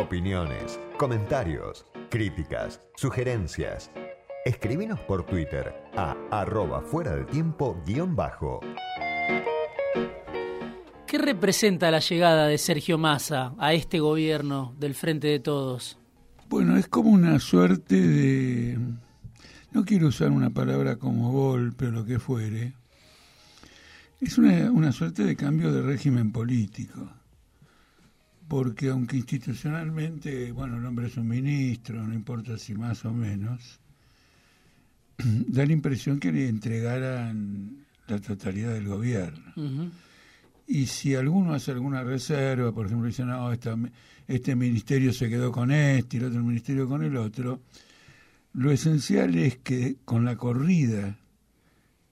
Opiniones, comentarios, críticas, sugerencias. Escribinos por Twitter a arroba fuera del tiempo guion bajo. ¿Qué representa la llegada de Sergio Massa a este gobierno del Frente de Todos? Bueno, es como una suerte de... No quiero usar una palabra como golpe o lo que fuere. Es una, una suerte de cambio de régimen político porque aunque institucionalmente, bueno, el hombre es un ministro, no importa si más o menos, da la impresión que le entregaran la totalidad del gobierno. Y si alguno hace alguna reserva, por ejemplo, dice, no, este ministerio se quedó con este y el otro ministerio con el otro, lo esencial es que con la corrida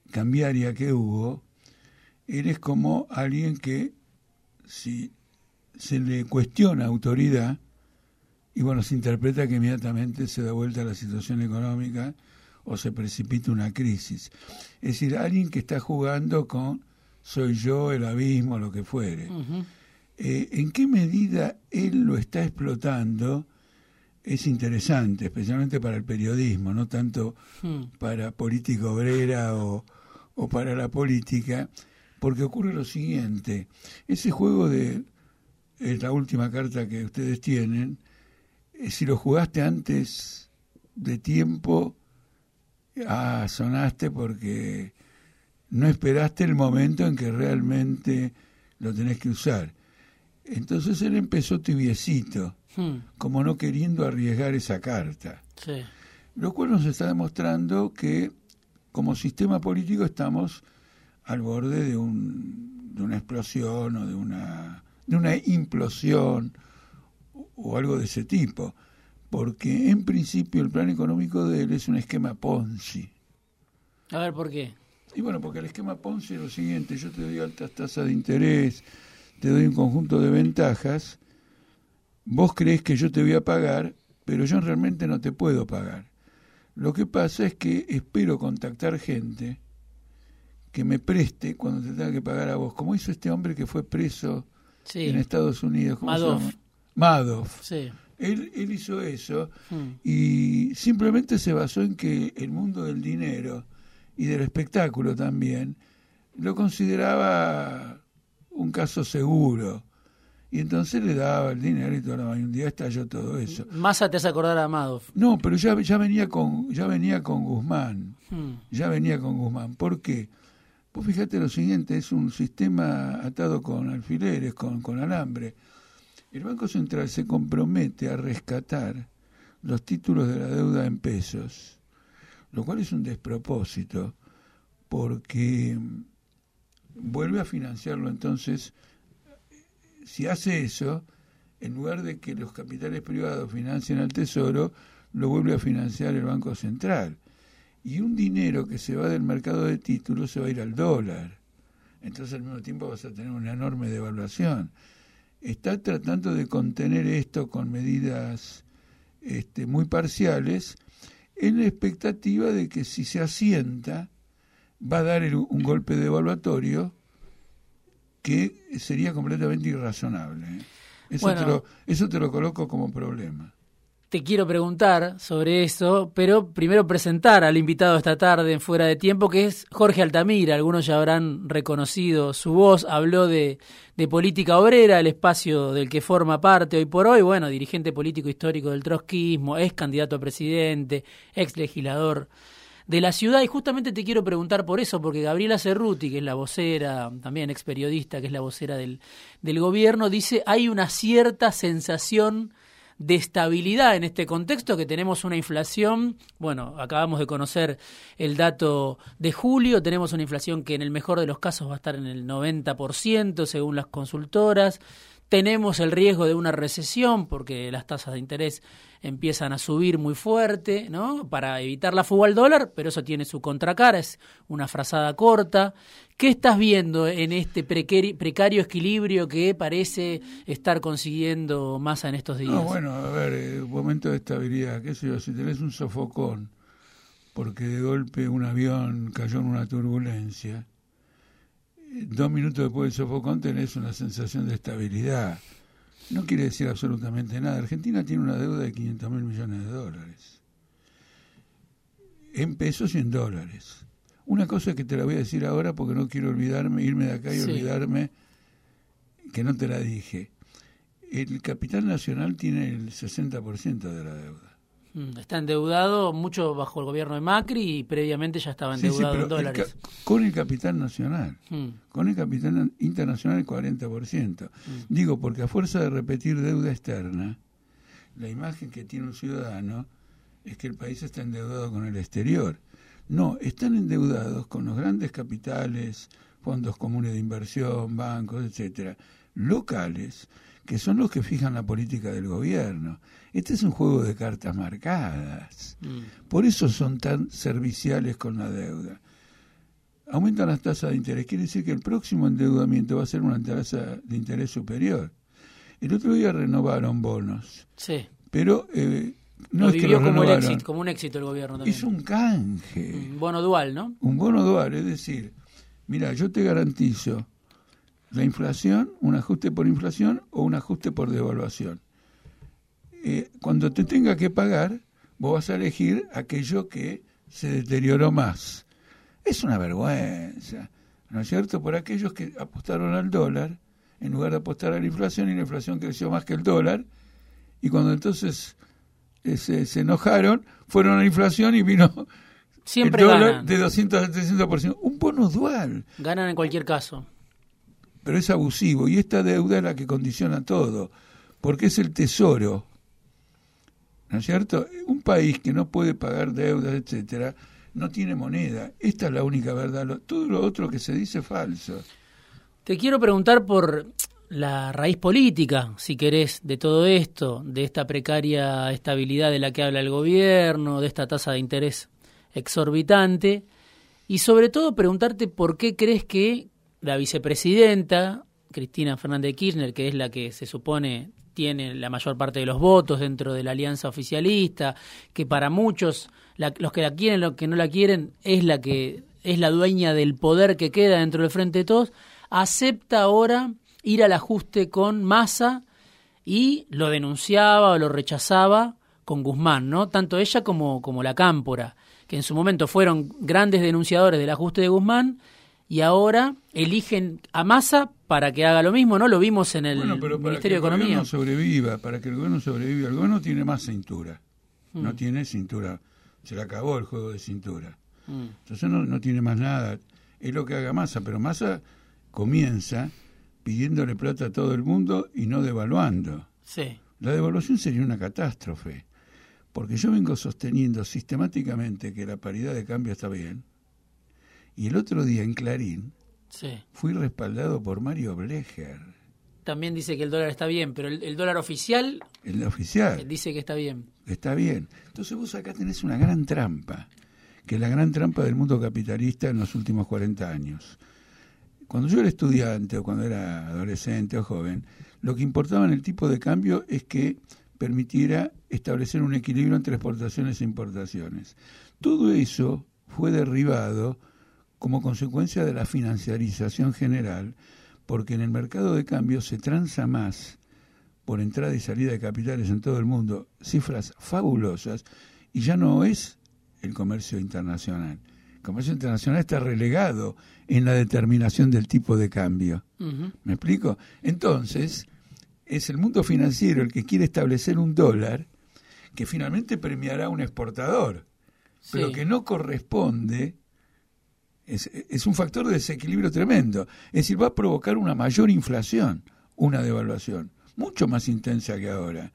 cambiaria que hubo, eres como alguien que si se le cuestiona autoridad y bueno, se interpreta que inmediatamente se da vuelta a la situación económica o se precipita una crisis. Es decir, alguien que está jugando con soy yo, el abismo, lo que fuere. Eh, ¿En qué medida él lo está explotando? Es interesante, especialmente para el periodismo, no tanto hmm. para política obrera o, o para la política, porque ocurre lo siguiente, ese juego de es la última carta que ustedes tienen, eh, si lo jugaste antes de tiempo, ah, sonaste porque no esperaste el momento en que realmente lo tenés que usar. Entonces él empezó tibiecito, hmm. como no queriendo arriesgar esa carta. Lo cual nos está demostrando que como sistema político estamos al borde de, un, de una explosión o de una de una implosión o algo de ese tipo, porque en principio el plan económico de él es un esquema Ponzi. A ver, ¿por qué? Y bueno, porque el esquema Ponzi es lo siguiente, yo te doy altas tasas de interés, te doy un conjunto de ventajas, vos crees que yo te voy a pagar, pero yo realmente no te puedo pagar. Lo que pasa es que espero contactar gente que me preste cuando te tenga que pagar a vos, como hizo este hombre que fue preso en Estados Unidos. Madoff. Madoff. Sí. Él, él, hizo eso hmm. y simplemente se basó en que el mundo del dinero y del espectáculo también lo consideraba un caso seguro. Y entonces le daba el dinero y todo y un día estalló todo eso. Massa te hace acordar a Madoff. No, pero ya, ya venía con ya venía con Guzmán. Hmm. Ya venía con Guzmán. ¿Por qué? Pues fíjate lo siguiente, es un sistema atado con alfileres, con, con alambre. El Banco Central se compromete a rescatar los títulos de la deuda en pesos, lo cual es un despropósito, porque vuelve a financiarlo entonces, si hace eso, en lugar de que los capitales privados financien al Tesoro, lo vuelve a financiar el Banco Central y un dinero que se va del mercado de títulos se va a ir al dólar. Entonces al mismo tiempo vas a tener una enorme devaluación. Está tratando de contener esto con medidas este, muy parciales en la expectativa de que si se asienta va a dar un golpe devaluatorio que sería completamente irrazonable. ¿eh? Eso, eso te lo coloco como problema te quiero preguntar sobre eso, pero primero presentar al invitado esta tarde en Fuera de Tiempo, que es Jorge Altamira. Algunos ya habrán reconocido su voz. Habló de, de política obrera, el espacio del que forma parte hoy por hoy. Bueno, dirigente político histórico del trotskismo, es candidato a presidente, ex legislador de la ciudad. Y justamente te quiero preguntar por eso, porque Gabriela Cerruti, que es la vocera, también ex periodista, que es la vocera del, del gobierno, dice hay una cierta sensación de estabilidad en este contexto que tenemos una inflación, bueno, acabamos de conocer el dato de julio, tenemos una inflación que en el mejor de los casos va a estar en el 90% según las consultoras, tenemos el riesgo de una recesión porque las tasas de interés empiezan a subir muy fuerte, ¿no? Para evitar la fuga al dólar, pero eso tiene su contracara, es una frazada corta. ¿Qué estás viendo en este precario equilibrio que parece estar consiguiendo masa en estos días? bueno, a ver, eh, momento de estabilidad, qué sé yo, si tenés un sofocón, porque de golpe un avión cayó en una turbulencia, dos minutos después del sofocón tenés una sensación de estabilidad. no quiere decir absolutamente nada. Argentina tiene una deuda de 500 mil millones de dólares. En pesos y en dólares. Una cosa que te la voy a decir ahora porque no quiero olvidarme, irme de acá y olvidarme que no te la dije. El capital nacional tiene el 60% de la deuda. Mm, está endeudado mucho bajo el gobierno de Macri y previamente ya estaba endeudado en dólares. con el capital nacional. Mm. Con el capital internacional el 40%. Mm. Digo, porque a fuerza de repetir deuda externa, la imagen que tiene un ciudadano es que el país está endeudado con el exterior. No, están endeudados con los grandes capitales, fondos comunes de inversión, bancos, etcétera, locales que son los que fijan la política del gobierno. Este es un juego de cartas marcadas. Mm. Por eso son tan serviciales con la deuda. Aumentan las tasas de interés. Quiere decir que el próximo endeudamiento va a ser una tasa de interés superior. El otro día renovaron bonos. Sí. Pero eh, no es que como, éxito, como un éxito el gobierno también. Es un canje. Un bono dual, ¿no? Un bono dual, es decir, mira, yo te garantizo la inflación, un ajuste por inflación o un ajuste por devaluación. Eh, cuando te tenga que pagar, vos vas a elegir aquello que se deterioró más. Es una vergüenza, ¿no es cierto? Por aquellos que apostaron al dólar, en lugar de apostar a la inflación, y la inflación creció más que el dólar, y cuando entonces eh, se, enojaron, fueron a la inflación y vino Siempre el dólar de 200 a 300%. Un bono dual. Ganan en cualquier caso pero es abusivo y esta deuda es la que condiciona todo, porque es el tesoro. ¿No es cierto? Un país que no puede pagar deudas, etcétera, no tiene moneda. Esta es la única verdad. Todo lo otro que se dice es falso. Te quiero preguntar por la raíz política, si querés, de todo esto, de esta precaria estabilidad de la que habla el gobierno, de esta tasa de interés exorbitante, y sobre todo preguntarte por qué crees que la vicepresidenta, Cristina Fernández de Kirchner, que es la que se supone tiene la mayor parte de los votos dentro de la alianza oficialista, que para muchos, los que la quieren, los que no la quieren, es la que es la dueña del poder que queda dentro del Frente de Todos, acepta ahora ir al ajuste con Massa y lo denunciaba o lo rechazaba con Guzmán, ¿no? Tanto ella como, como la Cámpora, que en su momento fueron grandes denunciadores del ajuste de Guzmán y ahora eligen a Massa para que haga lo mismo, ¿no? Lo vimos en el Ministerio de Economía. Para que el gobierno sobreviva, para que el gobierno sobreviva, el gobierno tiene más cintura, mm. no tiene cintura, se le acabó el juego de cintura. Mm. Entonces no, no tiene más nada, es lo que haga Massa, pero Massa comienza pidiéndole plata a todo el mundo y no devaluando. Sí. La devaluación sería una catástrofe, porque yo vengo sosteniendo sistemáticamente que la paridad de cambio está bien, y el otro día en Clarín fui respaldado por Mario Blecher. También dice que el dólar está bien, pero el, dólar oficial... El oficial. Dice que está bien. Está bien. Entonces vos acá tenés una gran trampa, que es la gran trampa del mundo capitalista en los últimos 40 años. Cuando yo era estudiante o cuando era adolescente o joven, lo que importaba en el tipo de cambio es que permitiera establecer un equilibrio entre exportaciones e importaciones. Todo eso fue derribado como consecuencia de la financiarización general, porque en el mercado de cambio se transa más por entrada y salida de capitales en todo el mundo, cifras fabulosas, y ya no es el comercio internacional. El comercio internacional está relegado en la determinación del tipo de cambio. ¿Me explico? Entonces, es el mundo financiero el que quiere establecer un dólar que finalmente premiará a un exportador, pero que no corresponde es, un factor de desequilibrio tremendo. Es decir, va a provocar una mayor inflación, una devaluación, mucho más intensa que ahora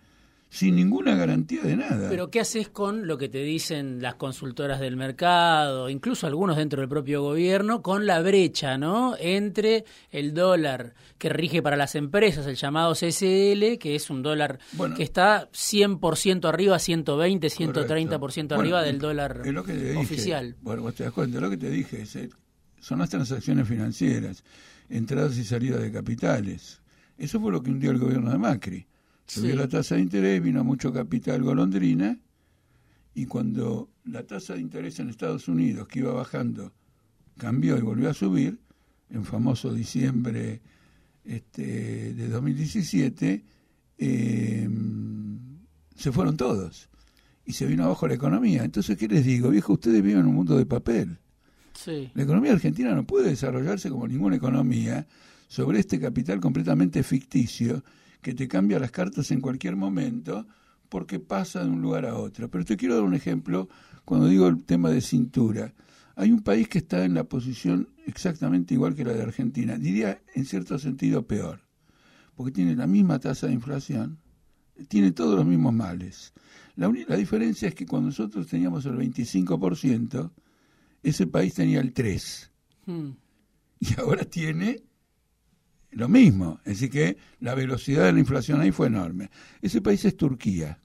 sin ninguna garantía de nada. Pero ¿qué haces con lo que te dicen las consultoras del mercado, incluso algunos dentro del propio gobierno, con la brecha, ¿no? Entre el dólar que rige para las empresas, el llamado CSL, que es un dólar que está 100% arriba, 120, 130% arriba del dólar oficial. Bueno, vos te das cuenta, lo que te dije eh, son las transacciones financieras, entradas y salidas de capitales. Eso fue lo que hundió el gobierno de Macri Subió la tasa de interés, vino mucho capital golondrina, y cuando la tasa de interés en Estados Unidos, que iba bajando, cambió y volvió a subir, en famoso diciembre este, de 2017, eh, se fueron todos y se vino abajo la economía. Entonces, ¿qué les digo? Viejo, ustedes viven en un mundo de papel. La economía argentina no puede desarrollarse como ninguna economía sobre este capital completamente ficticio que te cambia las cartas en cualquier momento porque pasa de un lugar a otro. Pero te quiero dar un ejemplo cuando digo el tema de cintura. Hay un país que está en la posición exactamente igual que la de Argentina, diría en cierto sentido peor, porque tiene la misma tasa de inflación, tiene todos los mismos males. La, la diferencia es que cuando nosotros teníamos el 25%, ese país tenía el 3%. Hmm. Y ahora tiene lo mismo. Es decir, que la velocidad de la inflación ahí fue enorme. Ese país es Turquía.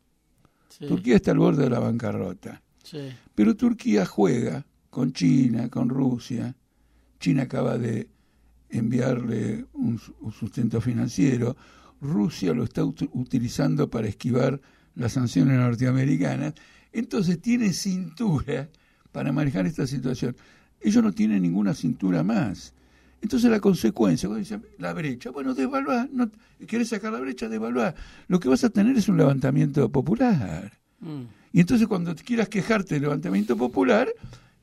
Turquía está al borde de la bancarrota. Pero Turquía juega con China, con Rusia. China acaba de enviarle un, sustento financiero. Rusia lo está utilizando para esquivar las sanciones norteamericanas. Entonces tiene cintura para manejar esta situación. Ellos no tienen ninguna cintura más. Entonces la consecuencia, cuando dicen la brecha, bueno, devaluar, no, quieres sacar la brecha, devaluar. Lo que vas a tener es un levantamiento popular. Mm. Y entonces cuando quieras quejarte del levantamiento popular,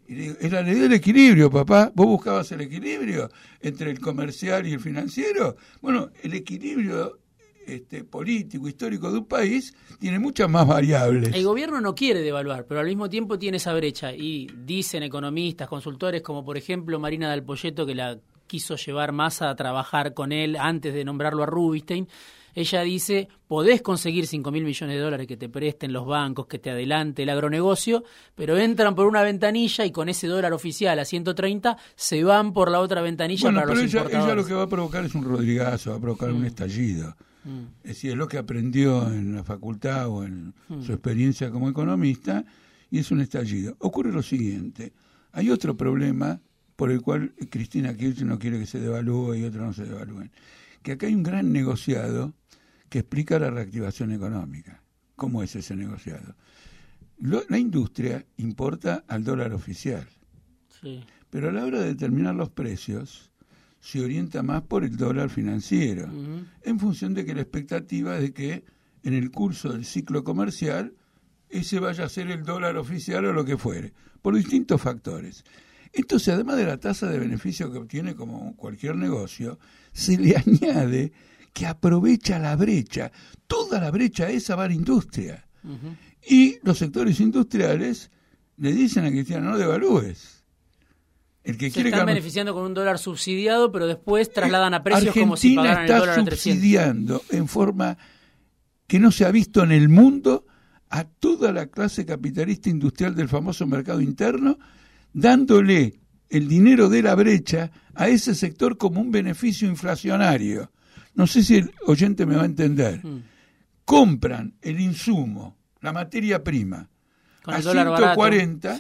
es la ley del equilibrio, papá. ¿Vos buscabas el equilibrio entre el comercial y el financiero? Bueno, el equilibrio este, político, histórico de un país tiene muchas más variables. El gobierno no quiere devaluar, pero al mismo tiempo tiene esa brecha. Y dicen economistas, consultores, como por ejemplo Marina Del Poyeto, que la quiso llevar más a trabajar con él antes de nombrarlo a Rubinstein, ella dice, podés conseguir 5 mil millones de dólares que te presten los bancos, que te adelante el agronegocio, pero entran por una ventanilla y con ese dólar oficial a 130 se van por la otra ventanilla para pero los ella, ella, lo que va a provocar es un rodrigazo, va a provocar un mm. estallido. Mm. Es decir, es lo que aprendió en la facultad o en mm. su experiencia como economista y es un estallido. Ocurre lo siguiente, hay otro problema por el cual Cristina Kirchner no quiere que se devalúe y otros no se devalúen. Que acá hay un gran negociado que explica la reactivación económica. ¿Cómo es ese negociado? la industria importa al dólar oficial, pero a la hora de determinar los precios se orienta más por el dólar financiero, en función de que la expectativa es de que en el curso del ciclo comercial ese vaya a ser el dólar oficial o lo que fuere, por distintos factores. Entonces, además de la tasa de beneficio que obtiene como cualquier negocio, se le añade que aprovecha la brecha. Toda la brecha esa va a la industria. Y los sectores industriales le dicen a Cristiano, no devalúes. El que se quiere están beneficiando con un dólar subsidiado, pero después trasladan a precios como si pagaran el dólar está subsidiando en forma que no se ha visto en el mundo a toda la clase capitalista industrial del famoso mercado interno dándole el dinero de la brecha a ese sector como un beneficio inflacionario. No sé si el oyente me va a entender. Mm. Compran el insumo, la materia prima, a 140,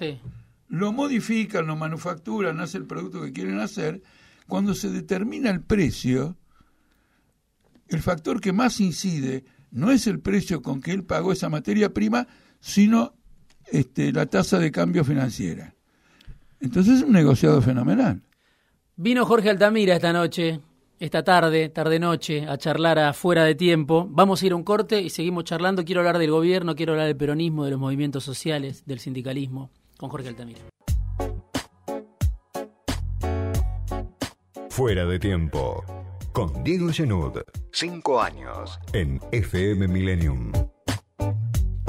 lo modifican, lo manufacturan, hacen el producto que quieren hacer. Cuando se determina el precio, el factor que más incide no es el precio con que él pagó esa materia prima, sino este, la tasa de cambio financiera. Entonces es un negociado fenomenal. Vino Jorge Altamira esta noche, esta tarde, tarde-noche, a charlar afuera de tiempo. Vamos a ir a un corte y seguimos charlando. Quiero hablar del gobierno, quiero hablar del peronismo, de los movimientos sociales, del sindicalismo, con Jorge Altamira. Fuera de tiempo, con Diego Genud. Cinco años en FM Millennium.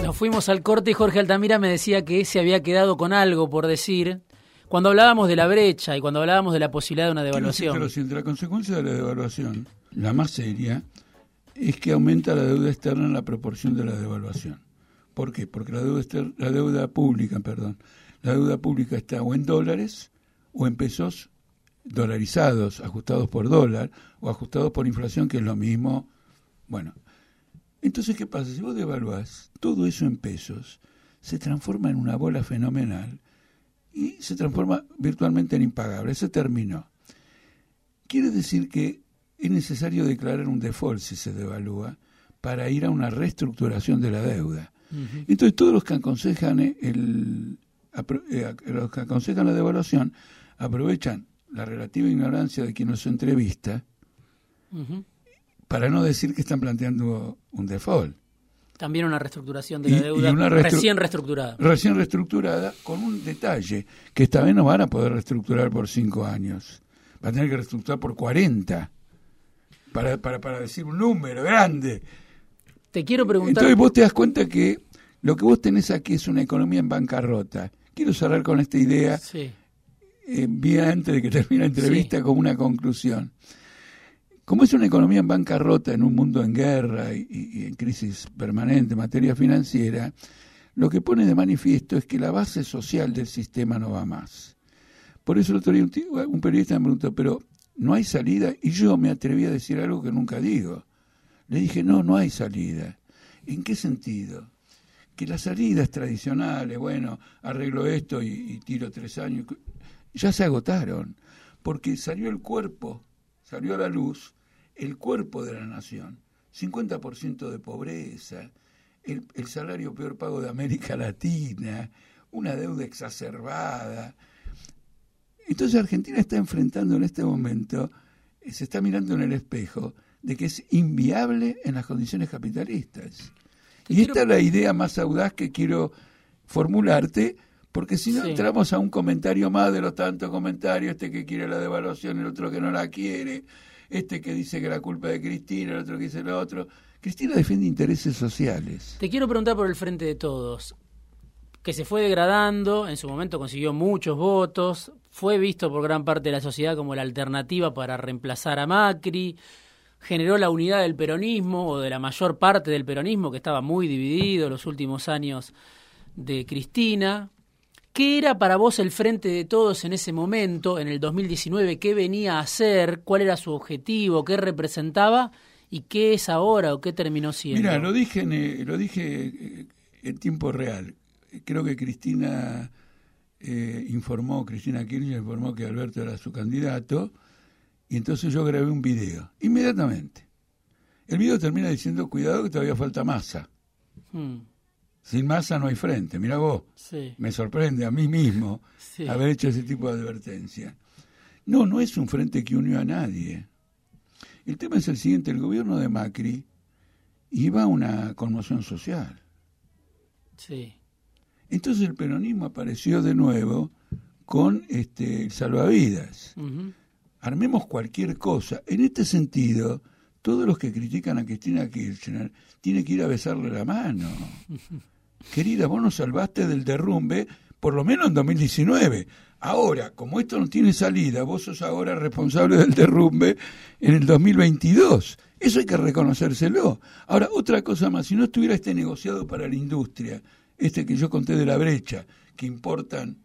Nos fuimos al corte y Jorge Altamira me decía que se había quedado con algo por decir cuando hablábamos de la brecha y cuando hablábamos de la posibilidad de una devaluación. Pero si la consecuencia de la devaluación, la más seria, es que aumenta la deuda externa en la proporción de la devaluación. ¿Por qué? Porque la deuda, la deuda pública, perdón, la deuda pública está o en dólares o en pesos dolarizados, ajustados por dólar o ajustados por inflación, que es lo mismo. Bueno, entonces, ¿qué pasa? Si vos devaluás todo eso en pesos, se transforma en una bola fenomenal y se transforma virtualmente en impagable. Se terminó. Quiere decir que es necesario declarar un default si se devalúa para ir a una reestructuración de la deuda. Entonces todos los que aconsejan el, eh, los que aconsejan la devaluación aprovechan la relativa ignorancia de quien nos entrevista para no decir que están planteando un default. También una reestructuración de la deuda recién reestructurada. Recién reestructurada, con un detalle, que esta vez no van a poder reestructurar por cinco años. Va a tener que reestructurar por 40, para, para, para decir un número grande. Te quiero preguntar... Entonces vos te das cuenta que lo que vos tenés aquí es una economía en bancarrota. Quiero cerrar con esta idea, sí. eh, antes de que termine la entrevista, como una conclusión. Como es una economía en bancarrota, en un mundo en guerra y, en crisis permanente en materia financiera, lo que pone de manifiesto es que la base social del sistema no va más. Por eso el otro día un, periodista me preguntó, pero ¿no hay salida? Y yo me atreví a decir algo que nunca digo. Le dije, no, no hay salida. ¿En qué sentido? Que las salidas tradicionales, bueno, arreglo esto y, y tiro tres años, ya se agotaron, porque salió el cuerpo, salió a la luz el cuerpo de la nación, 50% de pobreza, el, salario peor pago de América Latina, una deuda exacerbada. Entonces Argentina está enfrentando en este momento, eh, se está mirando en el espejo de que es inviable en las condiciones capitalistas. Y esta es la idea más audaz que quiero formularte, porque si no entramos a un comentario más de los tantos comentarios, este que quiere la devaluación, el otro que no la quiere, este que dice que la culpa de Cristina, el otro que dice lo otro. Cristina defiende intereses sociales. Te quiero preguntar por el Frente de Todos, que se fue degradando, en su momento consiguió muchos votos, fue visto por gran parte de la sociedad como la alternativa para reemplazar a Macri, generó la unidad del peronismo o de la mayor parte del peronismo que estaba muy dividido los últimos años de Cristina. ¿Qué era para vos el frente de todos en ese momento, en el 2019? ¿Qué venía a hacer? ¿Cuál era su objetivo? ¿Qué representaba? ¿Y qué es ahora o qué terminó siendo? Mira, lo dije, en, eh, lo dije eh, en tiempo real. Creo que Cristina eh, informó, Cristina Kirchner informó que Alberto era su candidato y entonces yo grabé un video, inmediatamente. El video termina diciendo, cuidado que todavía falta masa. Hmm. Sin masa no hay frente. Mira vos, me sorprende a mí mismo haber hecho ese tipo de advertencia. No, no es un frente que unió a nadie. El tema es el siguiente, el gobierno de Macri iba a una conmoción social. Sí. Entonces el peronismo apareció de nuevo con este salvavidas. Armemos cualquier cosa. En este sentido, todos los que critican a Cristina Kirchner tienen que ir a besarle la mano. querida, vos nos salvaste del derrumbe, por lo menos en 2019. Ahora, como esto no tiene salida, vos sos ahora responsable del derrumbe en el 2022. Eso hay que reconocérselo. Ahora, otra cosa más, si no estuviera este negociado para la industria, este que yo conté de la brecha, que importan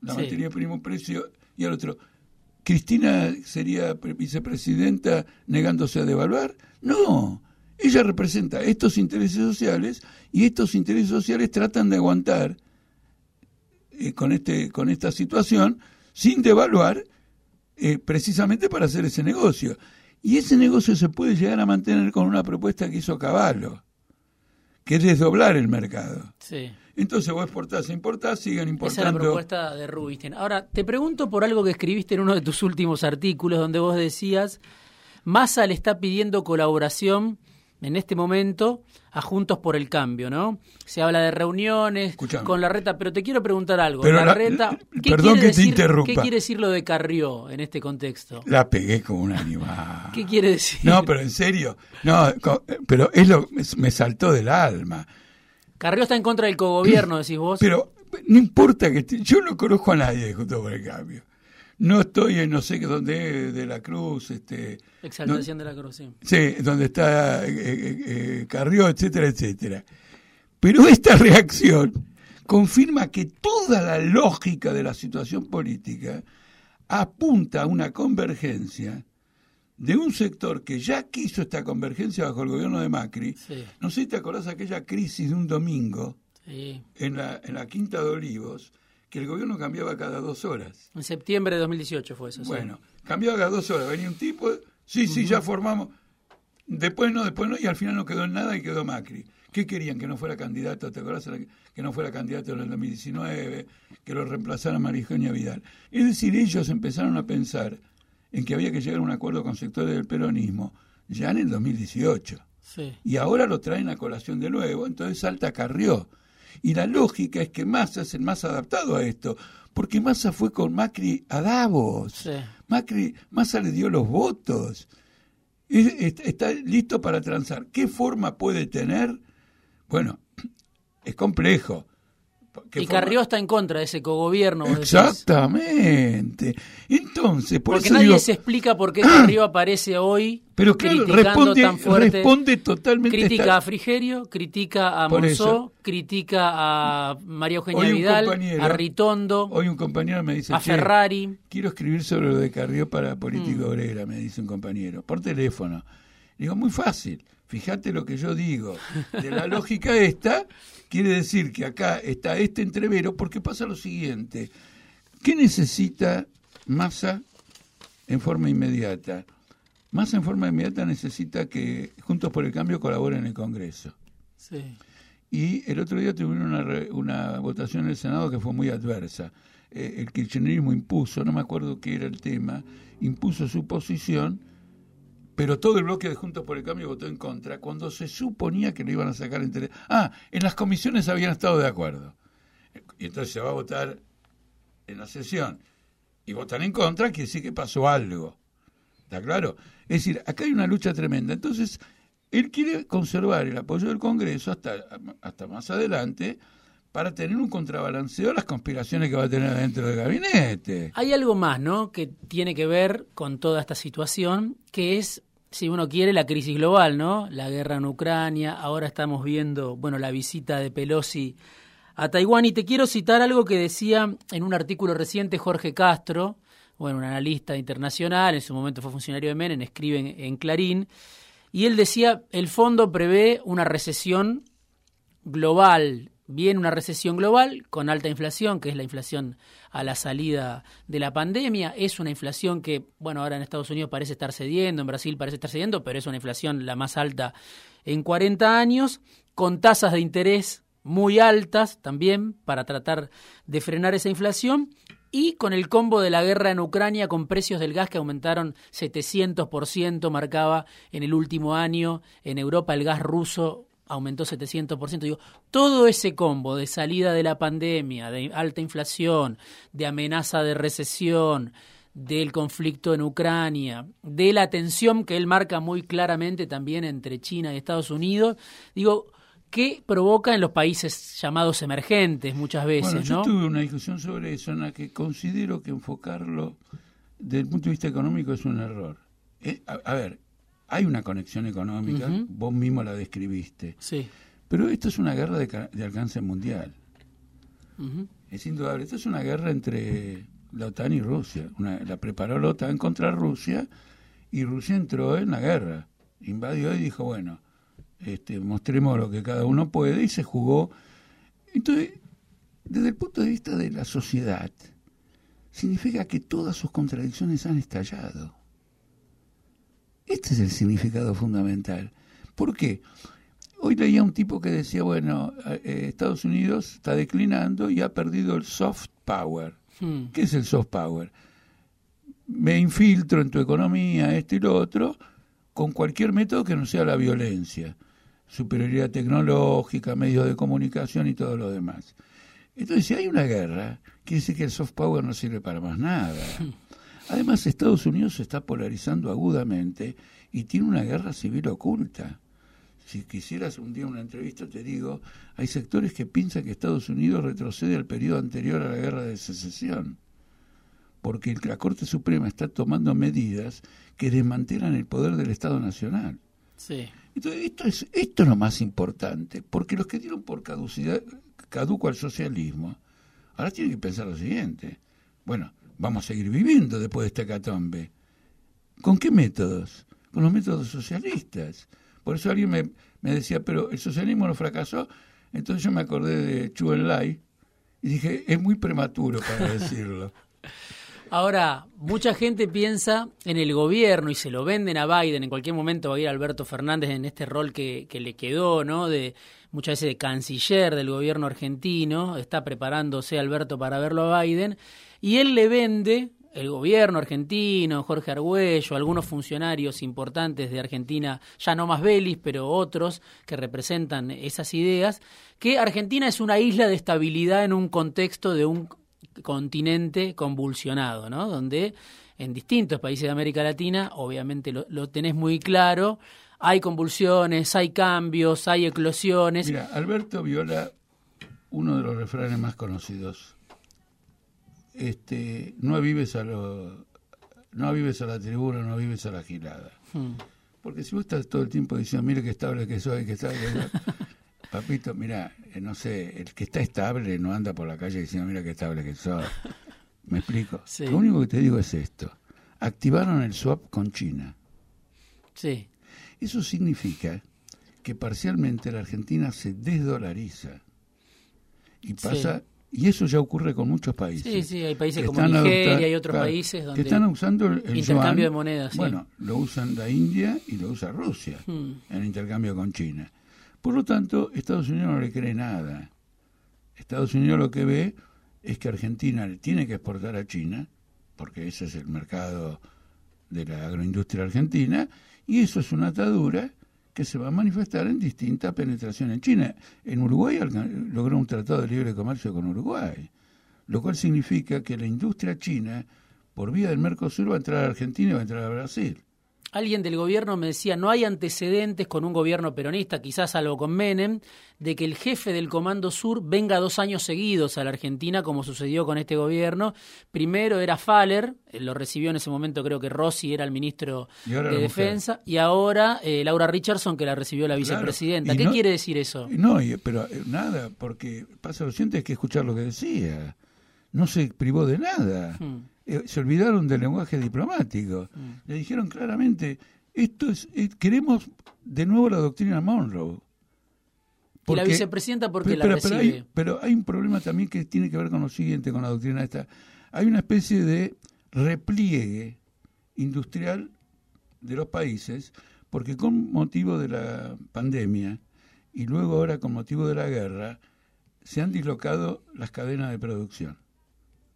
la materia prima precio y al otro, ¿Cristina sería vicepresidenta negándose a devaluar? No, ella representa estos intereses sociales y estos intereses sociales tratan de aguantar eh, con, este, con esta situación sin devaluar eh, precisamente para hacer ese negocio. Y ese negocio se puede llegar a mantener con una propuesta que hizo Caballo, que es desdoblar el mercado. Sí. Entonces vos exportás e importás, sigan importando. Esa es la propuesta de Rubinstein. Ahora, te pregunto por algo que escribiste en uno de tus últimos artículos, donde vos decías, Massa le está pidiendo colaboración en este momento a Juntos por el Cambio, ¿no? Se habla de reuniones con la reta, pero te quiero preguntar algo. la, reta, ¿qué perdón que te interrumpa. ¿Qué quiere decir lo de Carrió en este contexto? La pegué como un animal. ¿Qué quiere decir? No, pero en serio, no, pero es lo me saltó del alma. Carrió está en contra del cogobierno, decís vos. Pero no importa que yo no conozco a nadie de Juntos por el Cambio no estoy en no sé qué dónde de la Cruz, este exaltación de la Cruz, sí. Sí, donde está eh, eh, eh, Carrió, etcétera, etcétera. Pero esta reacción confirma que toda la lógica de la situación política apunta a una convergencia de un sector que ya quiso esta convergencia bajo el gobierno de Macri. No sé si te acordás aquella crisis de un domingo en, la, en la Quinta de Olivos, que el gobierno cambiaba cada dos horas. En septiembre de 2018 fue eso. Bueno, cambiaba cada dos horas. Venía un tipo, sí, sí, ya formamos. Después no, después no, y al final no quedó en nada y quedó Macri. ¿Qué querían? Que no fuera candidato, ¿te acuerdas? Que no fuera candidato en el 2019, que lo reemplazara Marijonia Vidal. Es decir, ellos empezaron a pensar en que había que llegar a un acuerdo con sectores del peronismo, ya en el 2018. Y ahora lo traen a colación de nuevo, entonces salta Carrió. Y la lógica es que Massa es el más adaptado a esto, porque Massa fue con Macri a Davos. Macri, Massa le dio los votos. Está listo para transar. ¿Qué forma puede tener? Bueno, es complejo. Y Carrió está en contra de ese cogobierno. Exactamente. Entonces, por Porque nadie se explica por qué Carrió aparece hoy pero claro, responde, tan fuerte. responde totalmente. Critica a Frigerio, critica a Monzó, critica a María Eugenia Vidal, a Ritondo. Hoy un compañero me dice: A Ferrari. Quiero escribir sobre lo de Carrió para Política mm. Obrera, me dice un compañero, por teléfono. Digo, muy fácil. Fíjate lo que yo digo. De la lógica esta, quiere decir que acá está este entrevero, porque pasa lo siguiente. ¿Qué necesita Massa en forma inmediata? Massa en forma inmediata necesita que Juntos por el Cambio colaboren en el Congreso. Sí. Y el otro día tuvieron una, una votación en el Senado que fue muy adversa. Eh, el kirchnerismo impuso, no me acuerdo qué era el tema, impuso su posición pero todo el bloque de Juntos por el Cambio votó en contra cuando se suponía que lo iban a sacar entre... Ah, en las comisiones habían estado de acuerdo. Y entonces se va a votar en la sesión y votan en contra, quiere decir que pasó algo. ¿Está claro? Es decir, acá hay una lucha tremenda. Entonces, él quiere conservar el apoyo del Congreso hasta, hasta más adelante para tener un contrabalanceo a las conspiraciones que va a tener dentro del gabinete. Hay algo más, ¿no?, que tiene que ver con toda esta situación, que es, si uno quiere, la crisis global, ¿no? La guerra en Ucrania, ahora estamos viendo, bueno, la visita de Pelosi a Taiwán, y te quiero citar algo que decía en un artículo reciente Jorge Castro, bueno, un analista internacional, en su momento fue funcionario de Menem, escribe en, Clarín, y él decía, el fondo prevé una recesión global viene una recesión global con alta inflación, que es la inflación a la salida de la pandemia. Es una inflación que, bueno, ahora en Estados Unidos parece estar cediendo, en Brasil parece estar cediendo, pero es una inflación la más alta en 40 años, con tasas de interés muy altas también para tratar de frenar esa inflación y con el combo de la guerra en Ucrania con precios del gas que aumentaron 700%, marcaba en el último año en Europa el gas ruso aumentó 700%. Digo, todo ese combo de salida de la pandemia, de alta inflación, de amenaza de recesión, del conflicto en Ucrania, de la tensión que él marca muy claramente también entre China y Estados Unidos, digo, ¿qué provoca en los países llamados emergentes muchas veces? Bueno, yo tuve una discusión sobre eso en la que considero que enfocarlo desde el punto de vista económico es un error. Eh, a ver, hay una conexión económica, vos mismo la describiste. Sí. Pero esto es una guerra de, alcance mundial. Es indudable. Esto es una guerra entre la OTAN y Rusia. la preparó la OTAN contra Rusia y Rusia entró en la guerra. Invadió y dijo, bueno, este, mostremos lo que cada uno puede y se jugó. Entonces, desde el punto de vista de la sociedad, significa que todas sus contradicciones han estallado. Este es el significado fundamental. ¿Por qué? Hoy leía un tipo que decía, bueno, eh, Estados Unidos está declinando y ha perdido el soft power. Hmm. ¿Qué es el soft power? Me infiltro en tu economía, esto y lo otro, con cualquier método que no sea la violencia. Superioridad tecnológica, medios de comunicación y todo lo demás. Entonces, si hay una guerra, quiere decir que el soft power no sirve para más nada. Además, Estados Unidos se está polarizando agudamente y tiene una guerra civil oculta. Si quisieras un día una entrevista, te digo, hay sectores que piensan que Estados Unidos retrocede al periodo anterior a la guerra de secesión, porque la Corte Suprema está tomando medidas que desmantelan el poder del Estado Nacional. Sí. Entonces, esto es, esto es lo más importante, porque los que dieron por caducidad, caduco al socialismo, ahora tienen que pensar lo siguiente. Bueno, vamos a seguir viviendo después de esta catombe. ¿Con qué métodos? Con los métodos socialistas. Por eso alguien me, me decía, pero el socialismo no fracasó. Entonces yo me acordé de Chu Enlai y dije, es muy prematuro para decirlo. Ahora, mucha gente piensa en el gobierno y se lo venden a Biden. En cualquier momento va a ir Alberto Fernández en este rol que, le quedó, ¿no? De muchas veces de canciller del gobierno argentino. Está preparándose Alberto para verlo a Biden y él le vende el gobierno argentino, Jorge Argüello, algunos funcionarios importantes de Argentina, ya no más Belis, pero otros que representan esas ideas, que Argentina es una isla de estabilidad en un contexto de un continente convulsionado, ¿no? Donde en distintos países de América Latina, obviamente lo, lo tenés muy claro, hay convulsiones, hay cambios, hay eclosiones. Mira, Alberto viola uno de los refranes más conocidos este, no vives a lo, no vives a la tribuna, no vives a la gilada. Hmm. Porque si vos estás todo el tiempo diciendo, mire qué estable que soy, que estable Papito, mira, no sé, el que está estable no anda por la calle diciendo, mira qué estable que soy. ¿Me explico? Lo único que te digo es esto. Activaron el swap con China. Sí. Eso significa que parcialmente la Argentina se desdolariza y pasa y eso ya ocurre con muchos países. Sí, sí, hay países como Nigeria y otros países donde que están usando el, intercambio de monedas. Bueno, lo usan la India y lo usa Rusia hmm. en intercambio con China. Por lo tanto, Estados Unidos no le cree nada. Estados Unidos lo que ve es que Argentina le tiene que exportar a China, porque ese es el mercado de la agroindustria argentina, y eso es una atadura que se va a manifestar en distinta penetración en China. En Uruguay logró un tratado de libre comercio con Uruguay, lo cual significa que la industria china, por vía del Mercosur, va a entrar a Argentina y va a entrar a Brasil. Alguien del gobierno me decía, no hay antecedentes con un gobierno peronista, quizás algo con Menem, de que el jefe del Comando Sur venga dos años seguidos a la Argentina, como sucedió con este gobierno. Primero era Faller, eh, lo recibió en ese momento creo que Rossi era el ministro de Defensa, y ahora eh, Laura Richardson, que la recibió la vicepresidenta. ¿Qué quiere decir eso? No, pero eh, nada, porque pasa lo siguiente, hay que escuchar lo que decía. No se privó de nada. Hmm. Eh, se olvidaron del lenguaje diplomático. Mm. Le dijeron claramente, esto es, eh, queremos de nuevo la doctrina Monroe. y la vicepresidenta porque la recibe. Pero hay, pero hay un problema también que tiene que ver con lo siguiente, con la doctrina esta. Hay una especie de repliegue industrial de los países, porque con motivo de la pandemia y luego ahora con motivo de la guerra, se han dislocado las cadenas de producción.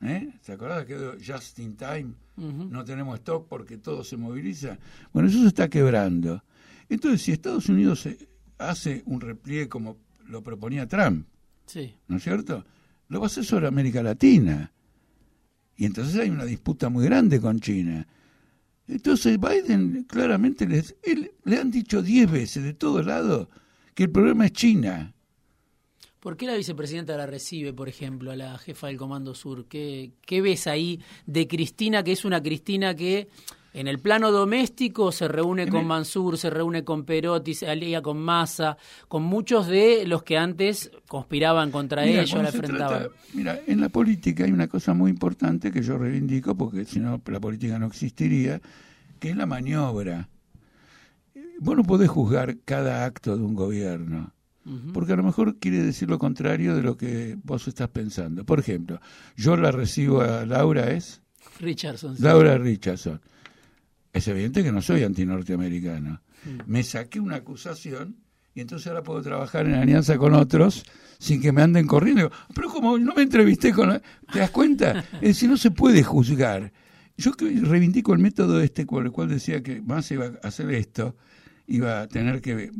¿Eh? ¿Se acuerdan que just in time? No tenemos stock porque todo se moviliza. Bueno, eso se está quebrando. Entonces, si Estados Unidos hace un repliegue como lo proponía Trump, ¿no es cierto? Lo va a hacer sobre América Latina. Y entonces hay una disputa muy grande con China. Entonces Biden claramente les, le han dicho diez veces de todos lados que el problema es China. ¿Por qué la vicepresidenta la recibe, por ejemplo, a la jefa del Comando Sur? ¿Qué, qué ves ahí de Cristina, que es una Cristina que en el plano doméstico se reúne con Mansur, se reúne con Perotti, se alía con Massa, con muchos de los que antes conspiraban contra ellos, la enfrentaban. mira, en la política hay una cosa muy importante que yo reivindico, porque si no la política no existiría, que es la maniobra. Vos no podés juzgar cada acto de un gobierno porque a lo mejor quiere decir lo contrario de lo que vos estás pensando. Por ejemplo, yo la recibo a Laura, ¿es? Richardson. Laura Richardson. Es evidente que no soy antinorteamericano. Me saqué una acusación y entonces ahora puedo trabajar en alianza con otros sin que me anden corriendo. Pero como no me entrevisté con... ¿Te das cuenta? Es decir, no se puede juzgar. Yo reivindico el método este con el cual decía que más iba a hacer esto, iba a tener que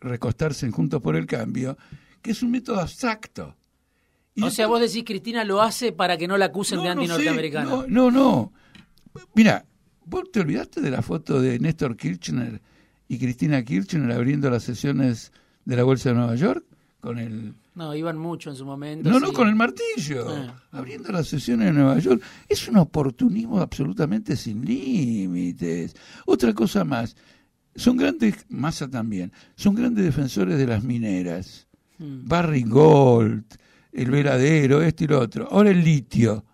recostarse en Juntos por el Cambio, que es un método abstracto. o sea, vos decís, Cristina lo hace para que no la acusen de anti-norteamericano. No, no, no. Mira, vos te olvidaste de la foto de Néstor Kirchner y Cristina Kirchner abriendo las sesiones de la Bolsa de Nueva York con el... No, iban mucho en su momento. No, no, con el martillo. Ah. Abriendo las sesiones de Nueva York. Es un oportunismo absolutamente sin límites. Otra cosa más. Son grandes, Massa también, son grandes defensores de las mineras. Hmm. Barry Gold, el veladero, este y lo otro. Ahora el litio.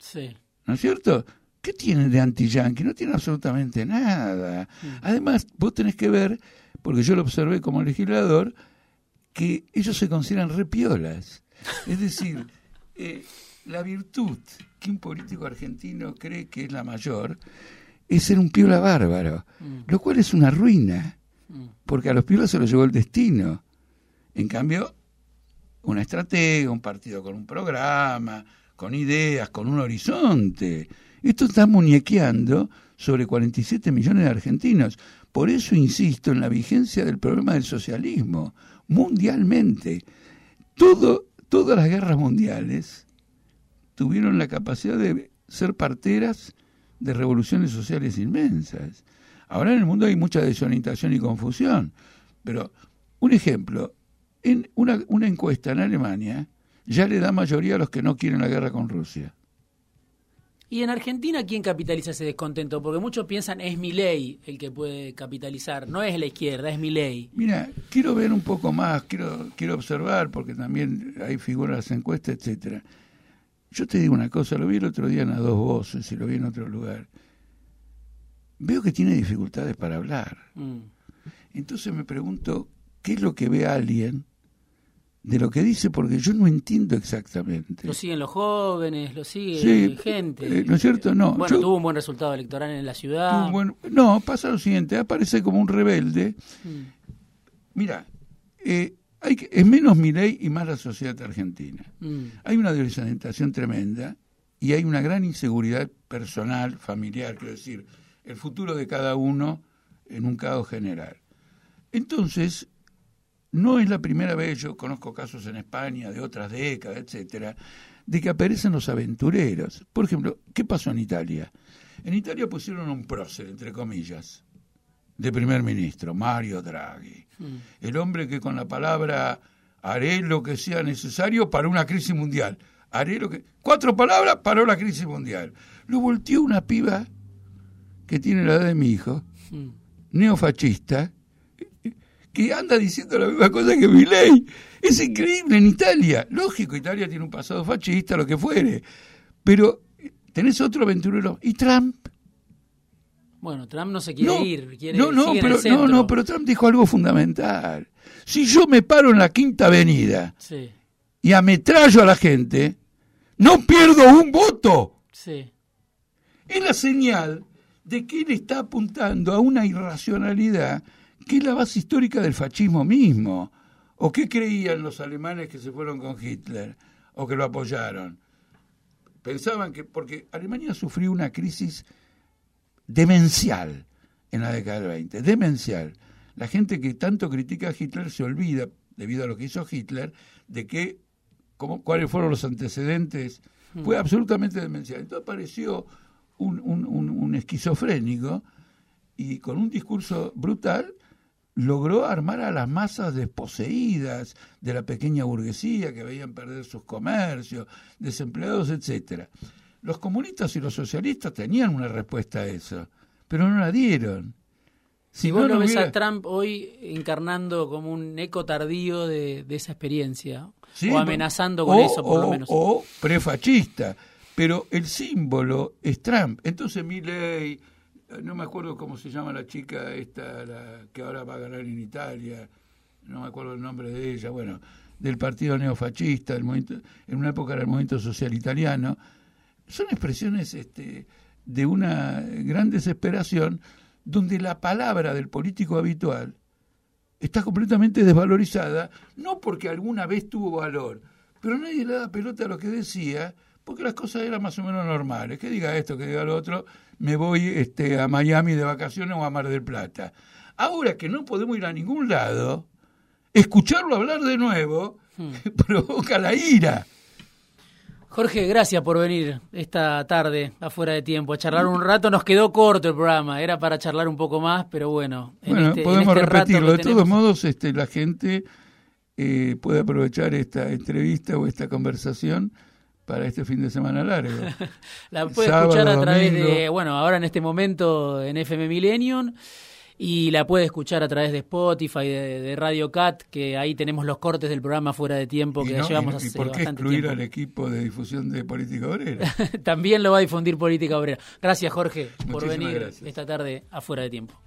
Sí. ¿No es cierto? ¿Qué tienen de anti-yankee? No tienen absolutamente nada. Hmm. Además, vos tenés que ver, porque yo lo observé como legislador, que ellos se consideran repiolas. Es decir, eh, la virtud que un político argentino cree que es la mayor es ser un piola bárbaro, mm. lo cual es una ruina, mm. porque a los piolas se los llevó el destino. En cambio, una estrategia, un partido con un programa, con ideas, con un horizonte, Esto está muñequeando sobre 47 millones de argentinos. Por eso insisto en la vigencia del problema del socialismo, mundialmente. Todo, todas las guerras mundiales tuvieron la capacidad de ser parteras de revoluciones sociales inmensas. Ahora en el mundo hay mucha desorientación y confusión, pero un ejemplo, en una, una encuesta en Alemania ya le da mayoría a los que no quieren la guerra con Rusia. ¿Y en Argentina quién capitaliza ese descontento? Porque muchos piensan es mi ley el que puede capitalizar, no es la izquierda, es mi ley. Mira, quiero ver un poco más, quiero, quiero observar, porque también hay figuras en encuestas, etcétera. Yo te digo una cosa, lo vi el otro día en a dos voces y lo vi en otro lugar. Veo que tiene dificultades para hablar. Mm. Entonces me pregunto, ¿qué es lo que ve alguien de lo que dice porque yo no entiendo exactamente. Lo siguen los jóvenes, lo sigue gente. Eh, ¿No es cierto? No. Bueno, tuvo un buen resultado electoral en la ciudad. no, pasa lo siguiente, aparece como un rebelde. Mm. Mira, eh, hay que, es menos mi ley y más la sociedad argentina. Mm. Hay una desorientación tremenda y hay una gran inseguridad personal, familiar, quiero decir, el futuro de cada uno en un caos general. Entonces, no es la primera vez, yo conozco casos en España de otras décadas, etcétera, de que aparecen los aventureros. Por ejemplo, ¿qué pasó en Italia? En Italia pusieron un prócer, entre comillas, de primer ministro, Mario Draghi. Mm. El hombre que con la palabra haré lo que sea necesario para una crisis mundial. Haré lo que. Cuatro palabras para una crisis mundial. Lo volteó una piba que tiene la edad de mi hijo, mm. neofascista, que anda diciendo la misma cosa que ley. Es increíble en Italia. Lógico, Italia tiene un pasado fascista, lo que fuere. Pero tenés otro aventurero. ¿Y Trump? Bueno, Trump no se quiere ir. Quiere, no, no, pero, no, no, pero Trump dijo algo fundamental. Si yo me paro en la Quinta Avenida y ametrallo a la gente, no pierdo un voto. Sí. Es la señal de que él está apuntando a una irracionalidad ¿Qué es la base histórica del fascismo mismo? ¿O qué creían los alemanes que se fueron con Hitler o que lo apoyaron? Pensaban que, porque Alemania sufrió una crisis demencial en la década del 20, demencial. La gente que tanto critica a Hitler se olvida, debido a lo que hizo Hitler, de que, cuáles fueron los antecedentes. Hmm. Fue absolutamente demencial. Entonces apareció un, un, un esquizofrénico y con un discurso brutal logró armar a las masas desposeídas de la pequeña burguesía que veían perder sus comercios, desempleados, etcétera. Los comunistas y los socialistas tenían una respuesta a eso, pero no la dieron. Si vos no, ves a Trump hoy encarnando como un eco tardío de, esa experiencia, o amenazando con eso, por lo menos. O prefachista, pero el símbolo es Trump. Entonces ley no me acuerdo cómo se llama la chica esta, la que ahora va a ganar en Italia, no me acuerdo el nombre de ella, bueno, del partido neofascista, del movimiento, en una época era el movimiento social italiano, son expresiones este, de una gran desesperación donde la palabra del político habitual está completamente desvalorizada, no porque alguna vez tuvo valor, pero nadie le da pelota a lo que decía, porque las cosas eran más o menos normales. Que diga esto, que diga lo otro, me voy este, a Miami de vacaciones o a Mar del Plata. Ahora que no podemos ir a ningún lado, escucharlo hablar de nuevo hmm. provoca la ira. Jorge, gracias por venir esta tarde afuera de tiempo a charlar un rato. Nos quedó corto el programa, era para charlar un poco más, pero bueno. bueno, este, podemos este repetirlo. De todos modos, este, la gente eh, puede aprovechar esta entrevista o esta conversación para este fin de semana largo. la puede escuchar a través de, bueno, ahora en este momento en FM Millennium y la puede escuchar a través de Spotify, de, Radio Cat, que ahí tenemos los cortes del programa fuera de tiempo que llevamos y, hace ¿y por qué excluir al equipo de difusión de Política Obrera? También lo va a difundir Política Obrera. Gracias, Jorge, por venir esta tarde afuera de tiempo.